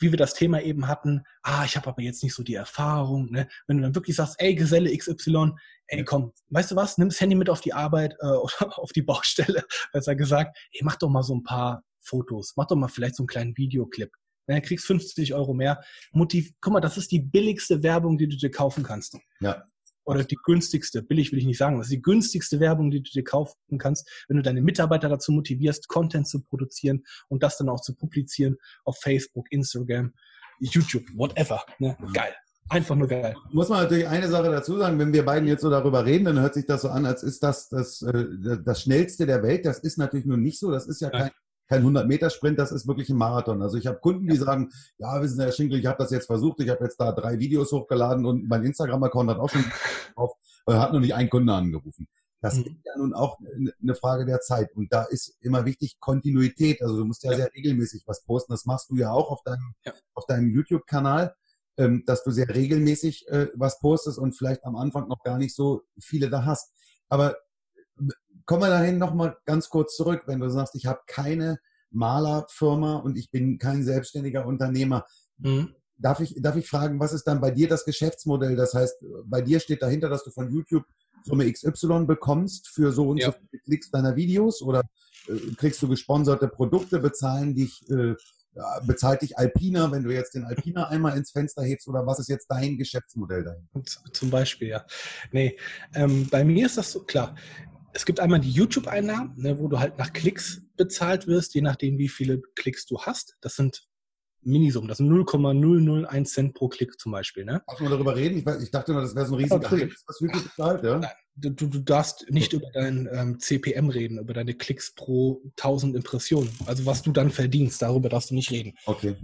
wie wir das Thema eben hatten, ah, ich habe aber jetzt nicht so die Erfahrung, ne? wenn du dann wirklich sagst, ey, Geselle XY, ey, komm, weißt du was, nimm das Handy mit auf die Arbeit äh, oder auf die Baustelle, besser gesagt, ey, mach doch mal so ein paar Fotos, mach doch mal vielleicht so einen kleinen Videoclip. Dann kriegst 50 Euro mehr. Motiv, guck mal, das ist die billigste Werbung, die du dir kaufen kannst. Ja oder die günstigste, billig will ich nicht sagen, das ist die günstigste Werbung, die du dir kaufen kannst, wenn du deine Mitarbeiter dazu motivierst, Content zu produzieren und das dann auch zu publizieren auf Facebook, Instagram, YouTube, whatever. Ne? Geil. Einfach nur geil. Muss man natürlich eine Sache dazu sagen, wenn wir beiden jetzt so darüber reden, dann hört sich das so an, als ist das das, äh, das Schnellste der Welt. Das ist natürlich nur nicht so. Das ist ja kein kein 100-Meter-Sprint, das ist wirklich ein Marathon. Also ich habe Kunden, die sagen, ja, wissen Sie, Herr Schinkel, ich habe das jetzt versucht, ich habe jetzt da drei Videos hochgeladen und mein Instagram-Account hat auch schon drauf, hat noch nicht einen Kunden angerufen. Das mhm. ist ja nun auch eine Frage der Zeit. Und da ist immer wichtig Kontinuität. Also du musst ja, ja. sehr regelmäßig was posten. Das machst du ja auch auf deinem, ja. auf deinem YouTube-Kanal, ähm, dass du sehr regelmäßig äh, was postest und vielleicht am Anfang noch gar nicht so viele da hast. Aber kommen wir dahin nochmal ganz kurz zurück, wenn du sagst, ich habe keine Malerfirma und ich bin kein selbstständiger Unternehmer. Mhm. Darf ich, darf ich fragen, was ist dann bei dir das Geschäftsmodell? Das heißt, bei dir steht dahinter, dass du von YouTube Summe XY bekommst für so und ja. so viele Klicks deiner Videos oder äh, kriegst du gesponserte Produkte, bezahlen dich, äh, bezahlt dich Alpina, wenn du jetzt den Alpina einmal ins Fenster hebst oder was ist jetzt dein Geschäftsmodell dahinter? Zum Beispiel, ja. Nee, ähm, bei mir ist das so klar es gibt einmal die YouTube-Einnahmen, ne, wo du halt nach Klicks bezahlt wirst, je nachdem, wie viele Klicks du hast. Das sind Minisummen, das sind 0,001 Cent pro Klick zum Beispiel. Ne? Darf man darüber reden? Ich, weiß, ich dachte nur, das wäre so ein riesiger Geheimnis, was YouTube bezahlt. Ja? Du, du darfst nicht über dein ähm, CPM reden, über deine Klicks pro 1000 Impressionen. Also was du dann verdienst, darüber darfst du nicht reden. Okay.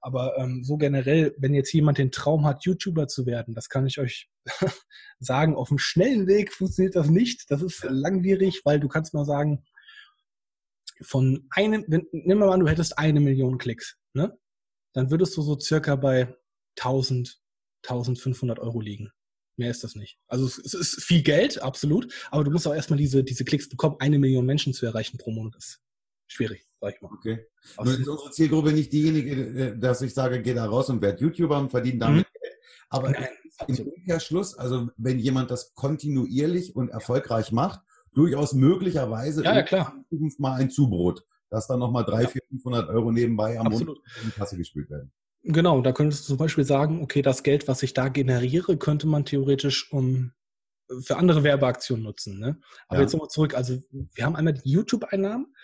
Aber ähm, so generell, wenn jetzt jemand den Traum hat, YouTuber zu werden, das kann ich euch sagen, auf dem schnellen Weg funktioniert das nicht. Das ist langwierig, weil du kannst mal sagen, von einem, wenn, nimm mal an, du hättest eine Million Klicks, ne? Dann würdest du so circa bei 1000, 1500 Euro liegen. Mehr ist das nicht. Also es, ist viel Geld, absolut, aber du musst auch erstmal diese, diese Klicks bekommen, eine Million Menschen zu erreichen pro Monat. Ist schwierig, sag ich mal. Okay. Nun ist unsere Zielgruppe nicht diejenige, äh, dass ich sage, geh da raus und werd YouTuber und verdien damit mhm. Geld. Aber Nein, im Umkehrschluss, also wenn jemand das kontinuierlich und erfolgreich macht, durchaus möglicherweise ja, ja, klar. mal ein Zubrot, dass dann nochmal 300, ja. 400, 500 Euro nebenbei am Absolut. Monat in die Kasse gespielt werden. Genau, da könntest du zum Beispiel sagen, okay, das Geld, was ich da generiere, könnte man theoretisch um für andere Werbeaktionen nutzen. Ne? Aber ja. jetzt nochmal zurück. Also wir haben einmal die YouTube-Einnahmen,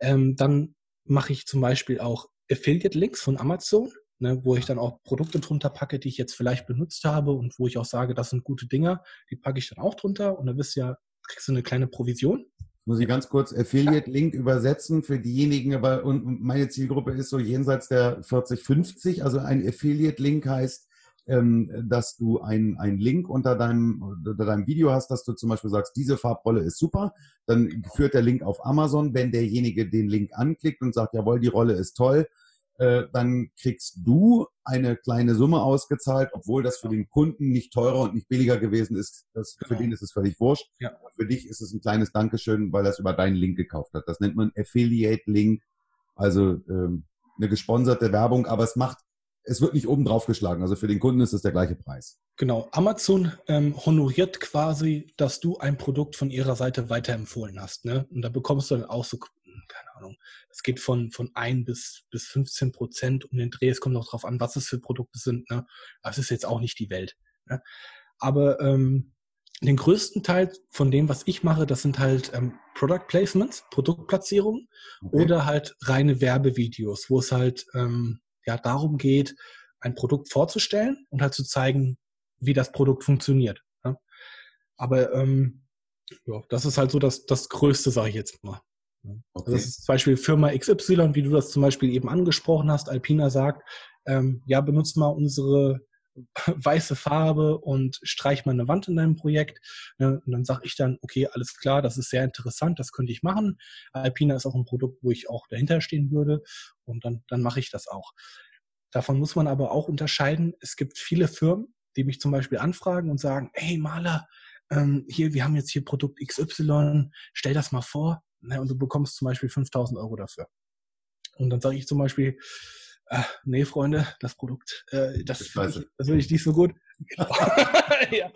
ähm, dann mache ich zum Beispiel auch Affiliate-Links von Amazon, ne, wo ich dann auch Produkte drunter packe, die ich jetzt vielleicht benutzt habe und wo ich auch sage, das sind gute Dinger, die packe ich dann auch drunter und dann bist du ja, kriegst du eine kleine Provision muss ich ganz kurz Affiliate-Link übersetzen für diejenigen, aber und meine Zielgruppe ist so jenseits der 40, 50. Also ein Affiliate-Link heißt, ähm, dass du einen Link unter deinem, unter deinem Video hast, dass du zum Beispiel sagst, diese Farbrolle ist super. Dann führt der Link auf Amazon. Wenn derjenige den Link anklickt und sagt, jawohl, die Rolle ist toll, äh, dann kriegst du eine kleine Summe ausgezahlt, obwohl das für den Kunden nicht teurer und nicht billiger gewesen ist. Das, genau. Für den ist es völlig wurscht. Ja. Für dich ist es ein kleines Dankeschön, weil er es über deinen Link gekauft hat. Das nennt man Affiliate-Link, also ähm, eine gesponserte Werbung, aber es macht es wird nicht oben drauf geschlagen. Also für den Kunden ist es der gleiche Preis. Genau. Amazon ähm, honoriert quasi, dass du ein Produkt von ihrer Seite weiterempfohlen hast. Ne? Und da bekommst du dann auch so, Ahnung, es geht von, von 1 bis, bis 15 Prozent um den Dreh. Es kommt auch darauf an, was es für Produkte sind. Ne? Das ist jetzt auch nicht die Welt. Ne? Aber ähm, den größten Teil von dem, was ich mache, das sind halt ähm, Product Placements, Produktplatzierungen okay. oder halt reine Werbevideos, wo es halt ähm, ja darum geht, ein Produkt vorzustellen und halt zu zeigen, wie das Produkt funktioniert. Ja? Aber ähm, ja, das ist halt so das, das Größte, sage ich jetzt mal. Also okay. das ist zum Beispiel Firma XY, wie du das zum Beispiel eben angesprochen hast. Alpina sagt, ähm, ja, benutzt mal unsere weiße Farbe und streich mal eine Wand in deinem Projekt. Ne? Und dann sage ich dann, okay, alles klar, das ist sehr interessant, das könnte ich machen. Alpina ist auch ein Produkt, wo ich auch dahinter stehen würde und dann, dann mache ich das auch. Davon muss man aber auch unterscheiden. Es gibt viele Firmen, die mich zum Beispiel anfragen und sagen, hey Maler, ähm, hier, wir haben jetzt hier Produkt XY, stell das mal vor. Ne? Und du bekommst zum Beispiel 5000 Euro dafür. Und dann sage ich zum Beispiel, äh, nee, Freunde, das Produkt, äh, das, das, ich, das will ich nicht so gut. Genau. ja.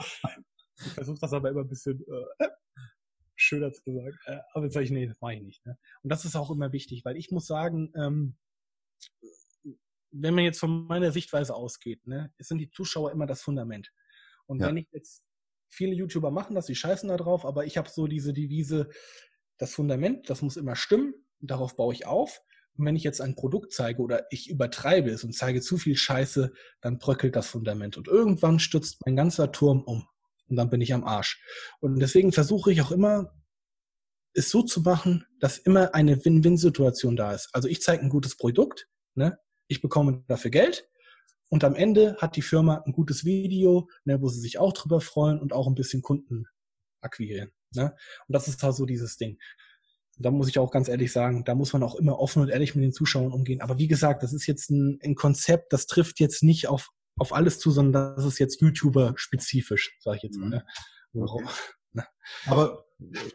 Ich versuche das aber immer ein bisschen äh, schöner zu sagen. Äh, aber jetzt sage ich, nee, das mache ich nicht. Ne? Und das ist auch immer wichtig, weil ich muss sagen, ähm, wenn man jetzt von meiner Sichtweise ausgeht, ne, sind die Zuschauer immer das Fundament. Und ja. wenn ich jetzt viele YouTuber machen das, die scheißen da drauf, aber ich habe so diese Devise, das Fundament, das muss immer stimmen, darauf baue ich auf. Und wenn ich jetzt ein Produkt zeige oder ich übertreibe es und zeige zu viel Scheiße, dann bröckelt das Fundament. Und irgendwann stürzt mein ganzer Turm um. Und dann bin ich am Arsch. Und deswegen versuche ich auch immer, es so zu machen, dass immer eine Win-Win-Situation da ist. Also ich zeige ein gutes Produkt, ne? ich bekomme dafür Geld und am Ende hat die Firma ein gutes Video, ne, wo sie sich auch drüber freuen und auch ein bisschen Kunden akquirieren. Ne? Und das ist halt so dieses Ding da muss ich auch ganz ehrlich sagen, da muss man auch immer offen und ehrlich mit den Zuschauern umgehen. Aber wie gesagt, das ist jetzt ein, ein Konzept, das trifft jetzt nicht auf, auf alles zu, sondern das ist jetzt YouTuber-spezifisch, sage ich jetzt mal. Ne? Okay. Ne? Aber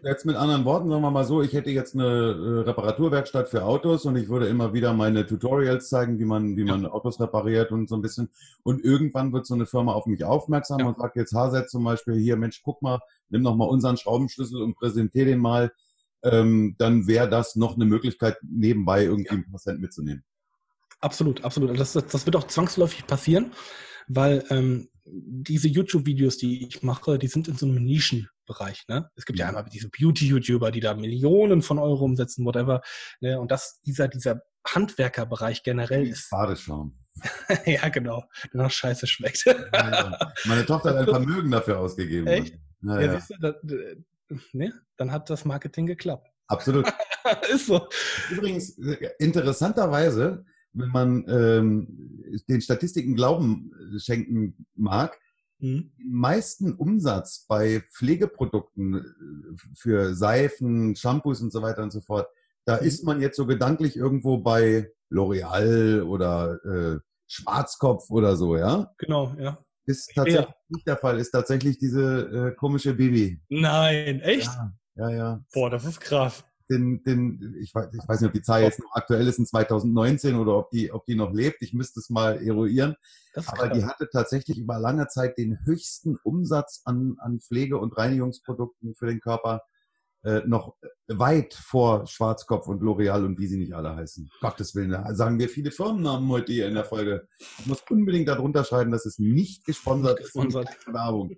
jetzt mit anderen Worten, sagen wir mal so, ich hätte jetzt eine äh, Reparaturwerkstatt für Autos und ich würde immer wieder meine Tutorials zeigen, wie man, wie man Autos repariert und so ein bisschen. Und irgendwann wird so eine Firma auf mich aufmerksam ja. und sagt jetzt Haset zum Beispiel, hier Mensch, guck mal, nimm noch mal unseren Schraubenschlüssel und präsentier den mal ähm, dann wäre das noch eine Möglichkeit, nebenbei irgendwie ja. ein Prozent mitzunehmen. Absolut, absolut. Das, das wird auch zwangsläufig passieren, weil ähm, diese YouTube-Videos, die ich mache, die sind in so einem Nischenbereich. Ne? Es gibt ja, ja einmal diese Beauty-YouTuber, die da Millionen von Euro umsetzen, whatever. Ne? Und das, dieser, dieser Handwerkerbereich generell ist. Badeschaum. ja, genau. Der noch scheiße schmeckt. Meine Tochter hat ein Vermögen dafür ausgegeben. Echt? Ja, ja, ja. Du, da, ne, dann hat das Marketing geklappt. Absolut. ist so. Übrigens, interessanterweise, wenn man ähm, den Statistiken Glauben schenken mag, mhm. den meisten Umsatz bei Pflegeprodukten äh, für Seifen, Shampoos und so weiter und so fort, da mhm. ist man jetzt so gedanklich irgendwo bei L'Oreal oder äh, Schwarzkopf oder so, ja? Genau, ja. Ist tatsächlich ja. nicht der Fall, ist tatsächlich diese äh, komische Baby. Nein, echt? Ja, ja, ja. Boah, das ist krass. Den, den, ich, weiß, ich weiß nicht, ob die Zahl jetzt noch aktuell ist in 2019 oder ob die, ob die noch lebt. Ich müsste es mal eruieren. Aber die hatte tatsächlich über lange Zeit den höchsten Umsatz an, an Pflege- und Reinigungsprodukten für den Körper äh, noch weit vor Schwarzkopf und L'Oreal und wie sie nicht alle heißen. Gottes Willen, da sagen wir viele Firmennamen heute hier in der Folge. Ich muss unbedingt darunter schreiben, dass es nicht gesponsert, nicht gesponsert. ist. Werbung.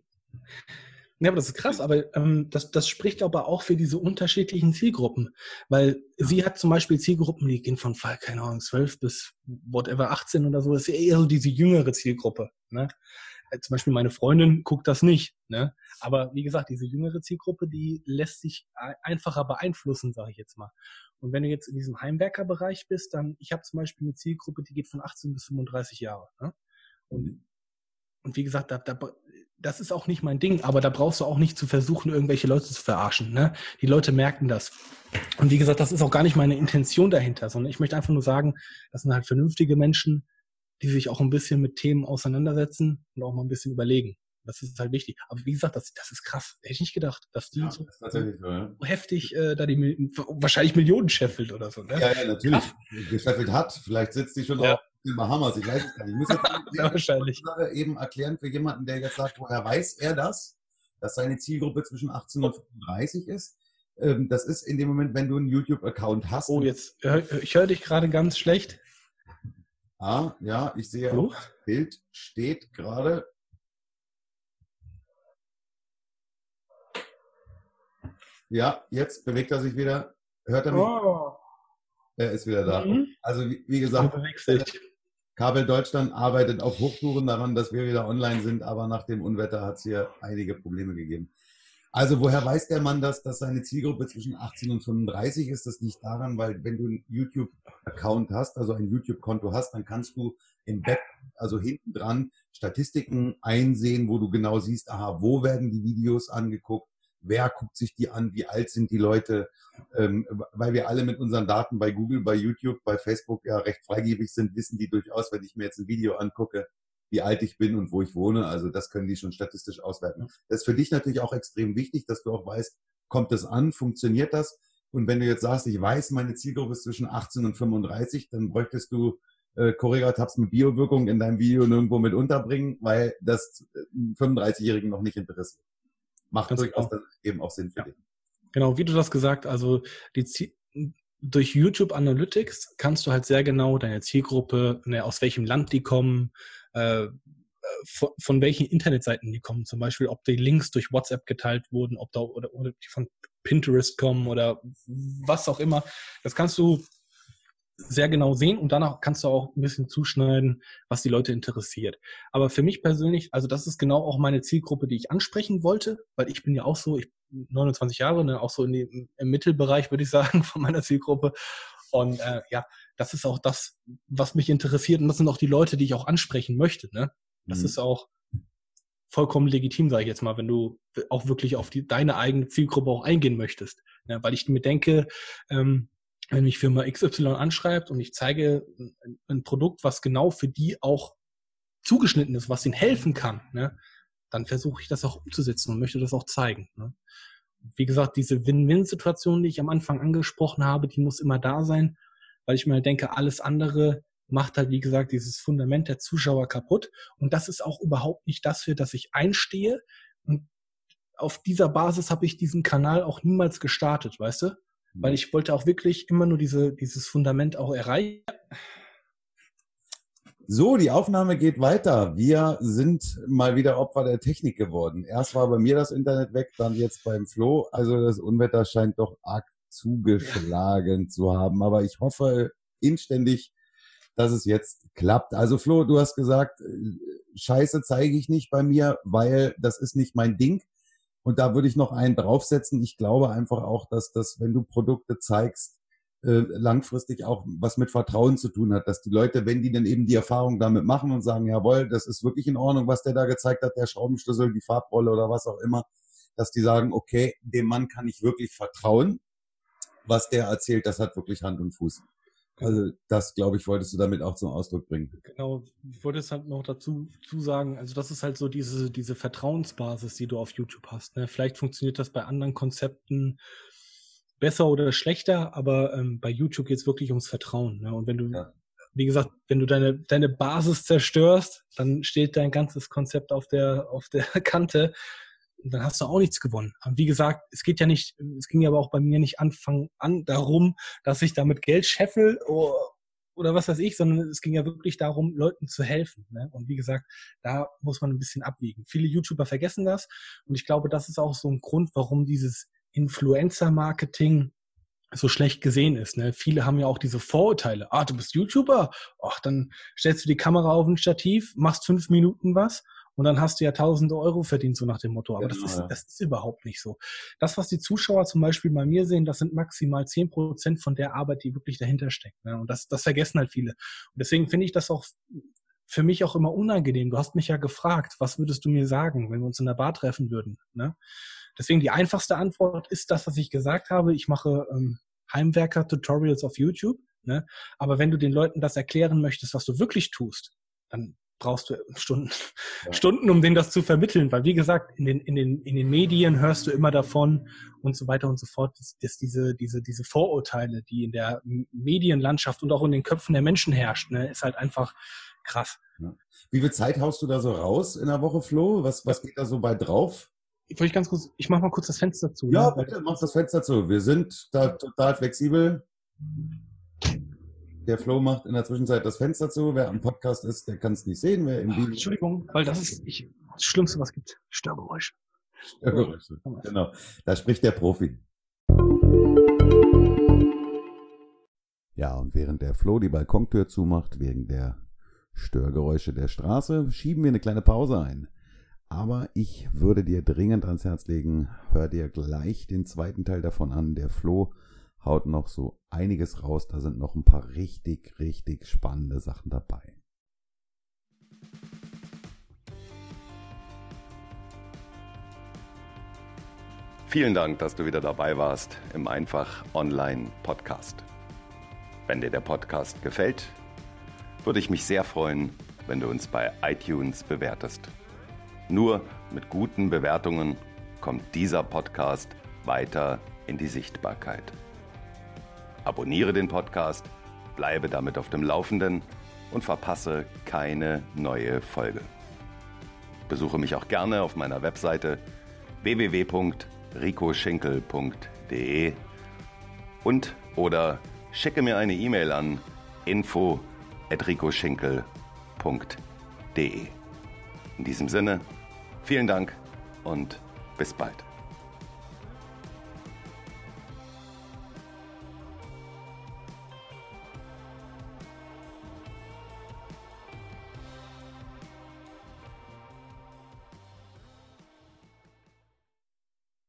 Ja, aber das ist krass, aber ähm, das, das spricht aber auch für diese unterschiedlichen Zielgruppen. Weil sie hat zum Beispiel Zielgruppen, die gehen von, keine Ahnung, 12 bis whatever 18 oder so. Das ist eher so diese jüngere Zielgruppe. Ne? Äh, zum Beispiel meine Freundin guckt das nicht. Ne? Aber wie gesagt, diese jüngere Zielgruppe, die lässt sich einfacher beeinflussen, sage ich jetzt mal. Und wenn du jetzt in diesem Heimwerkerbereich bist, dann, ich habe zum Beispiel eine Zielgruppe, die geht von 18 bis 35 Jahre. Ne? Und und wie gesagt, da, da, das ist auch nicht mein Ding, aber da brauchst du auch nicht zu versuchen, irgendwelche Leute zu verarschen. Ne? Die Leute merken das. Und wie gesagt, das ist auch gar nicht meine Intention dahinter, sondern ich möchte einfach nur sagen, das sind halt vernünftige Menschen, die sich auch ein bisschen mit Themen auseinandersetzen und auch mal ein bisschen überlegen. Das ist halt wichtig. Aber wie gesagt, das, das ist krass. Hätte ich nicht gedacht, dass die ja, so, das so, ja. heftig äh, da die wahrscheinlich Millionen scheffelt oder so. Ne? Ja, ja, natürlich. Gescheffelt hat. Vielleicht sitzt die schon ja. auf den Bahamas. Ich weiß es gar nicht. Ich muss jetzt ja, wahrscheinlich. eben erklären für jemanden, der jetzt sagt, woher weiß er das, dass seine Zielgruppe zwischen 18 und 35 ist. Ähm, das ist in dem Moment, wenn du einen YouTube-Account hast. Oh, jetzt, ich höre dich gerade ganz schlecht. Ah, ja, ich sehe das Bild steht gerade. Ja, jetzt bewegt er sich wieder. Hört er mich? Oh. Er ist wieder da. Mhm. Also wie, wie gesagt, Kabel Deutschland arbeitet auf Hochtouren daran, dass wir wieder online sind, aber nach dem Unwetter hat es hier einige Probleme gegeben. Also woher weiß der Mann das, dass seine Zielgruppe zwischen 18 und 35 ist? Das nicht daran, weil wenn du einen YouTube-Account hast, also ein YouTube-Konto hast, dann kannst du im Back, also hinten dran, Statistiken einsehen, wo du genau siehst, aha, wo werden die Videos angeguckt, wer guckt sich die an, wie alt sind die Leute, ähm, weil wir alle mit unseren Daten bei Google, bei YouTube, bei Facebook ja recht freigebig sind, wissen die durchaus, wenn ich mir jetzt ein Video angucke, wie alt ich bin und wo ich wohne. Also das können die schon statistisch auswerten. Das ist für dich natürlich auch extrem wichtig, dass du auch weißt, kommt das an, funktioniert das? Und wenn du jetzt sagst, ich weiß, meine Zielgruppe ist zwischen 18 und 35, dann bräuchtest du äh, Correga-Tabs mit Biowirkung in deinem Video nirgendwo mit unterbringen, weil das 35-Jährigen noch nicht interessiert. Macht Ganz durchaus genau. eben auch Sinn für ja. dich. Genau, wie du das gesagt, also die Ziel durch YouTube Analytics kannst du halt sehr genau deine Zielgruppe, ne, aus welchem Land die kommen, äh, von, von, welchen Internetseiten die kommen, zum Beispiel, ob die Links durch WhatsApp geteilt wurden, ob da oder, oder die von Pinterest kommen oder was auch immer. Das kannst du sehr genau sehen und danach kannst du auch ein bisschen zuschneiden, was die Leute interessiert. Aber für mich persönlich, also das ist genau auch meine Zielgruppe, die ich ansprechen wollte, weil ich bin ja auch so, ich bin 29 Jahre, ne, auch so in dem, im Mittelbereich, würde ich sagen, von meiner Zielgruppe. Und äh, ja, das ist auch das, was mich interessiert. Und das sind auch die Leute, die ich auch ansprechen möchte. Ne? Das mhm. ist auch vollkommen legitim, sage ich jetzt mal, wenn du auch wirklich auf die, deine eigene Zielgruppe auch eingehen möchtest. Ja, weil ich mir denke, ähm, wenn mich Firma XY anschreibt und ich zeige ein, ein, Produkt, was genau für die auch zugeschnitten ist, was ihnen helfen kann, ne, dann versuche ich das auch umzusetzen und möchte das auch zeigen. Ne. Wie gesagt, diese Win-Win-Situation, die ich am Anfang angesprochen habe, die muss immer da sein weil ich mir halt denke, alles andere macht halt, wie gesagt, dieses Fundament der Zuschauer kaputt. Und das ist auch überhaupt nicht das, für das ich einstehe. Und auf dieser Basis habe ich diesen Kanal auch niemals gestartet, weißt du? Weil mhm. ich wollte auch wirklich immer nur diese, dieses Fundament auch erreichen. So, die Aufnahme geht weiter. Wir sind mal wieder Opfer der Technik geworden. Erst war bei mir das Internet weg, dann jetzt beim Flo. Also das Unwetter scheint doch arg zugeschlagen ja. zu haben. Aber ich hoffe inständig, dass es jetzt klappt. Also Flo, du hast gesagt, äh, Scheiße zeige ich nicht bei mir, weil das ist nicht mein Ding. Und da würde ich noch einen draufsetzen. Ich glaube einfach auch, dass das, wenn du Produkte zeigst, äh, langfristig auch was mit Vertrauen zu tun hat, dass die Leute, wenn die dann eben die Erfahrung damit machen und sagen, jawohl, das ist wirklich in Ordnung, was der da gezeigt hat, der Schraubenschlüssel, die Farbrolle oder was auch immer, dass die sagen, okay, dem Mann kann ich wirklich vertrauen was der erzählt, das hat wirklich Hand und Fuß. Also das, glaube ich, wolltest du damit auch zum Ausdruck bringen. Genau, ich wollte es halt noch dazu zu sagen, also das ist halt so diese, diese Vertrauensbasis, die du auf YouTube hast. Ne? Vielleicht funktioniert das bei anderen Konzepten besser oder schlechter, aber ähm, bei YouTube geht es wirklich ums Vertrauen. Ne? Und wenn du, ja. wie gesagt, wenn du deine, deine Basis zerstörst, dann steht dein ganzes Konzept auf der, auf der Kante dann hast du auch nichts gewonnen. Aber wie gesagt, es geht ja nicht, es ging ja aber auch bei mir nicht Anfang an darum, dass ich damit Geld scheffel oder, oder was weiß ich, sondern es ging ja wirklich darum, Leuten zu helfen. Ne? Und wie gesagt, da muss man ein bisschen abwiegen. Viele YouTuber vergessen das und ich glaube, das ist auch so ein Grund, warum dieses Influencer-Marketing so schlecht gesehen ist. Ne? Viele haben ja auch diese Vorurteile. Ah, du bist YouTuber? Ach, dann stellst du die Kamera auf ein Stativ, machst fünf Minuten was und dann hast du ja tausende Euro verdient, so nach dem Motto. Aber genau, das, ist, ja. das ist überhaupt nicht so. Das, was die Zuschauer zum Beispiel bei mir sehen, das sind maximal zehn Prozent von der Arbeit, die wirklich dahinter steckt. Ne? Und das, das vergessen halt viele. Und deswegen finde ich das auch für mich auch immer unangenehm. Du hast mich ja gefragt, was würdest du mir sagen, wenn wir uns in der Bar treffen würden? Ne? Deswegen die einfachste Antwort ist das, was ich gesagt habe. Ich mache ähm, Heimwerker-Tutorials auf YouTube. Ne? Aber wenn du den Leuten das erklären möchtest, was du wirklich tust, dann brauchst du Stunden, ja. Stunden, um denen das zu vermitteln. Weil wie gesagt, in den, in den, in den Medien hörst du immer davon und so weiter und so fort, dass, dass diese, diese, diese Vorurteile, die in der Medienlandschaft und auch in den Köpfen der Menschen herrscht, ne, ist halt einfach krass. Ja. Wie viel Zeit haust du da so raus in der Woche, Flo? Was, was geht da so bei drauf? Ich wollte ganz kurz, ich mach mal kurz das Fenster zu. Ja, ne? bitte, mach das Fenster zu. Wir sind da total flexibel. Der Flo macht in der Zwischenzeit das Fenster zu. Wer am Podcast ist, der kann es nicht sehen. Wer im Video Entschuldigung, weil das ist ich, das Schlimmste, was es gibt. Störgeräusche. Störgeräusche. Genau. Da spricht der Profi. Ja, und während der Flo die Balkontür zumacht, wegen der Störgeräusche der Straße, schieben wir eine kleine Pause ein. Aber ich würde dir dringend ans Herz legen, hör dir gleich den zweiten Teil davon an. Der Flo haut noch so einiges raus. Da sind noch ein paar richtig, richtig spannende Sachen dabei. Vielen Dank, dass du wieder dabei warst im Einfach Online Podcast. Wenn dir der Podcast gefällt, würde ich mich sehr freuen, wenn du uns bei iTunes bewertest. Nur mit guten Bewertungen kommt dieser Podcast weiter in die Sichtbarkeit. Abonniere den Podcast, bleibe damit auf dem Laufenden und verpasse keine neue Folge. Besuche mich auch gerne auf meiner Webseite www.ricoschinkel.de und oder schicke mir eine E-Mail an info@ricoschinkel.de. In diesem Sinne, vielen Dank und bis bald.